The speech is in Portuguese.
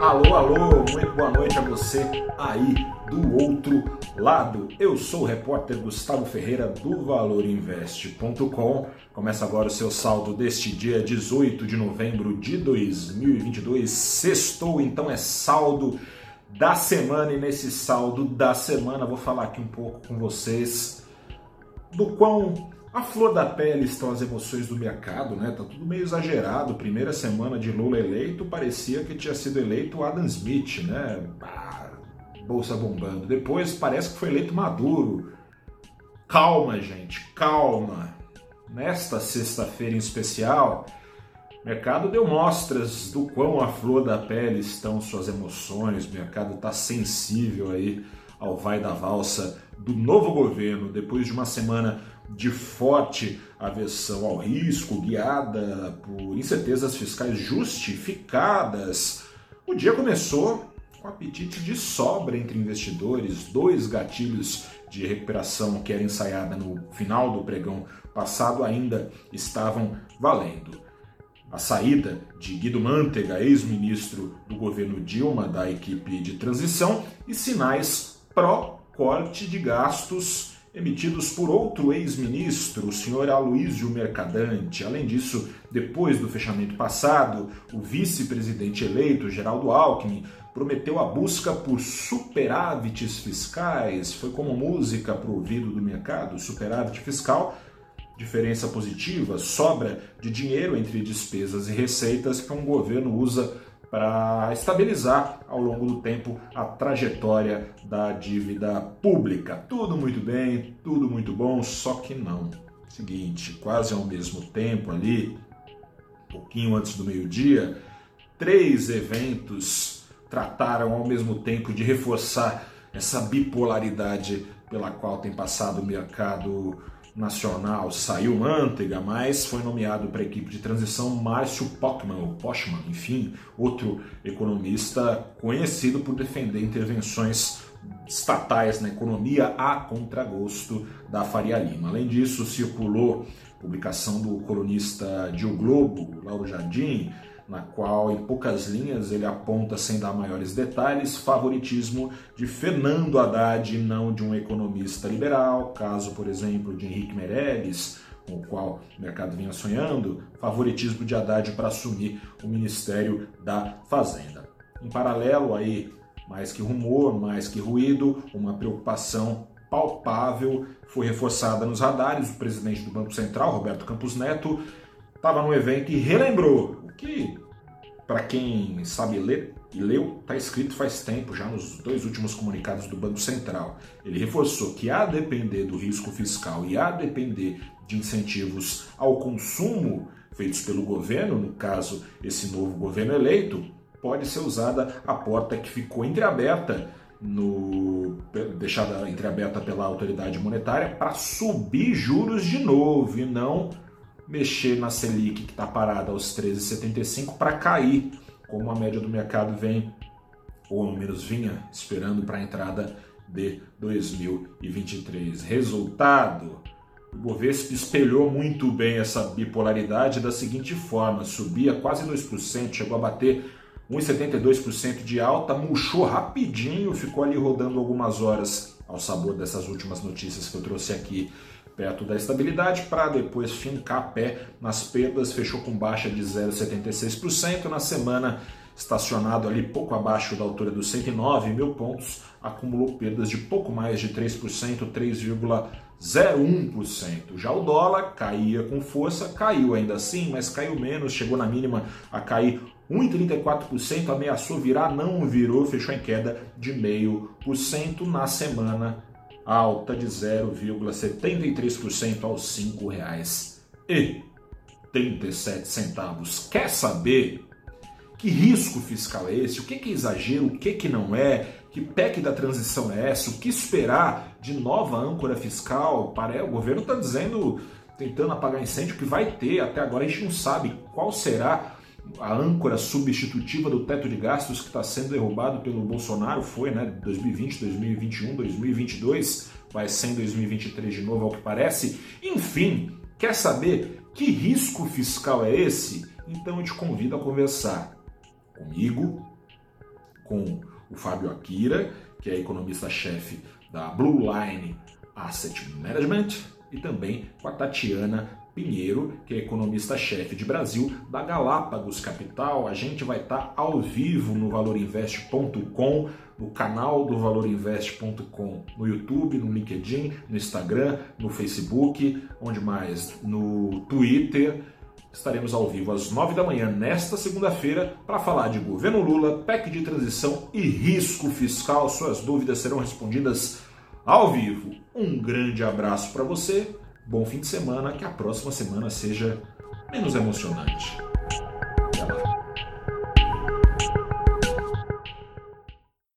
Alô, alô, muito boa noite a você aí do outro lado. Eu sou o repórter Gustavo Ferreira do ValorInvest.com. Começa agora o seu saldo deste dia 18 de novembro de 2022. Sextou, então é saldo da semana e nesse saldo da semana vou falar aqui um pouco com vocês do quão a flor da pele estão as emoções do mercado, né? Tá tudo meio exagerado. Primeira semana de Lula eleito, parecia que tinha sido eleito Adam Smith, né? Bolsa bombando. Depois parece que foi eleito Maduro. Calma, gente, calma. Nesta sexta-feira em especial, o mercado deu mostras do quão a flor da pele estão suas emoções. O mercado está sensível aí ao vai da valsa do novo governo depois de uma semana de forte aversão ao risco, guiada por incertezas fiscais justificadas. O dia começou com apetite de sobra entre investidores, dois gatilhos de recuperação que era ensaiada no final do pregão passado ainda estavam valendo. A saída de Guido Mantega, ex-ministro do governo Dilma da equipe de transição, e sinais pró-corte de gastos emitidos por outro ex-ministro, o senhor Aloísio Mercadante. Além disso, depois do fechamento passado, o vice-presidente eleito, Geraldo Alckmin, prometeu a busca por superávites fiscais. Foi como música para o ouvido do mercado, superávit fiscal, diferença positiva, sobra de dinheiro entre despesas e receitas que um governo usa para estabilizar ao longo do tempo a trajetória da dívida pública. Tudo muito bem, tudo muito bom, só que não. Seguinte, quase ao mesmo tempo ali, pouquinho antes do meio-dia, três eventos trataram ao mesmo tempo de reforçar essa bipolaridade pela qual tem passado o mercado nacional saiu Manteiga, mas foi nomeado para a equipe de transição Márcio Pochmann, ou Pochmann, enfim, outro economista conhecido por defender intervenções estatais na economia a contragosto da Faria Lima. Além disso, circulou publicação do colunista O Globo, Lauro Jardim, na qual, em poucas linhas, ele aponta, sem dar maiores detalhes, favoritismo de Fernando Haddad e não de um economista liberal, caso, por exemplo, de Henrique Meirelles, com o qual o mercado vinha sonhando, favoritismo de Haddad para assumir o Ministério da Fazenda. Em paralelo, aí, mais que rumor, mais que ruído, uma preocupação palpável foi reforçada nos radares. O presidente do Banco Central, Roberto Campos Neto, estava no evento e relembrou que, para quem sabe ler e leu, está escrito faz tempo, já nos dois últimos comunicados do Banco Central. Ele reforçou que, a depender do risco fiscal e a depender de incentivos ao consumo feitos pelo governo, no caso, esse novo governo eleito, pode ser usada a porta que ficou entreaberta no, deixada entreaberta pela autoridade monetária para subir juros de novo e não mexer na Selic, que está parada aos 13,75, para cair, como a média do mercado vem, ou ao menos vinha, esperando para a entrada de 2023. Resultado: o Bovespa espelhou muito bem essa bipolaridade da seguinte forma: subia quase 2%, chegou a bater 1,72% de alta, murchou rapidinho, ficou ali rodando algumas horas ao sabor dessas últimas notícias que eu trouxe aqui perto da estabilidade para depois fincar pé nas perdas, fechou com baixa de 0,76% na semana estacionado ali pouco abaixo da altura dos 109 mil pontos, acumulou perdas de pouco mais de 3%, 3,01%. Já o dólar caía com força, caiu ainda assim, mas caiu menos, chegou na mínima a cair 1,34%, ameaçou virar, não virou, fechou em queda de 0,5% na semana alta de 0,73% aos R$ 5,37. Quer saber que risco fiscal é esse? O que é exagero? O que, que não é? Que PEC da transição é essa? O que esperar de nova âncora fiscal? Para o governo está dizendo, tentando apagar incêndio, que vai ter. Até agora a gente não sabe qual será a âncora substitutiva do teto de gastos que está sendo derrubado pelo Bolsonaro foi, né, 2020, 2021, 2022, vai ser em 2023 de novo, ao que parece. Enfim, quer saber que risco fiscal é esse? Então eu te convido a conversar comigo, com o Fábio Akira, que é economista-chefe da Blue Line Asset Management, e também com a Tatiana Pinheiro, que é economista-chefe de Brasil da Galápagos Capital. A gente vai estar ao vivo no valorinvest.com, no canal do valorinvest.com, no YouTube, no LinkedIn, no Instagram, no Facebook, onde mais? No Twitter. Estaremos ao vivo às 9 da manhã nesta segunda-feira para falar de governo Lula, PEC de transição e risco fiscal. Suas dúvidas serão respondidas ao vivo. Um grande abraço para você, bom fim de semana, que a próxima semana seja menos emocionante.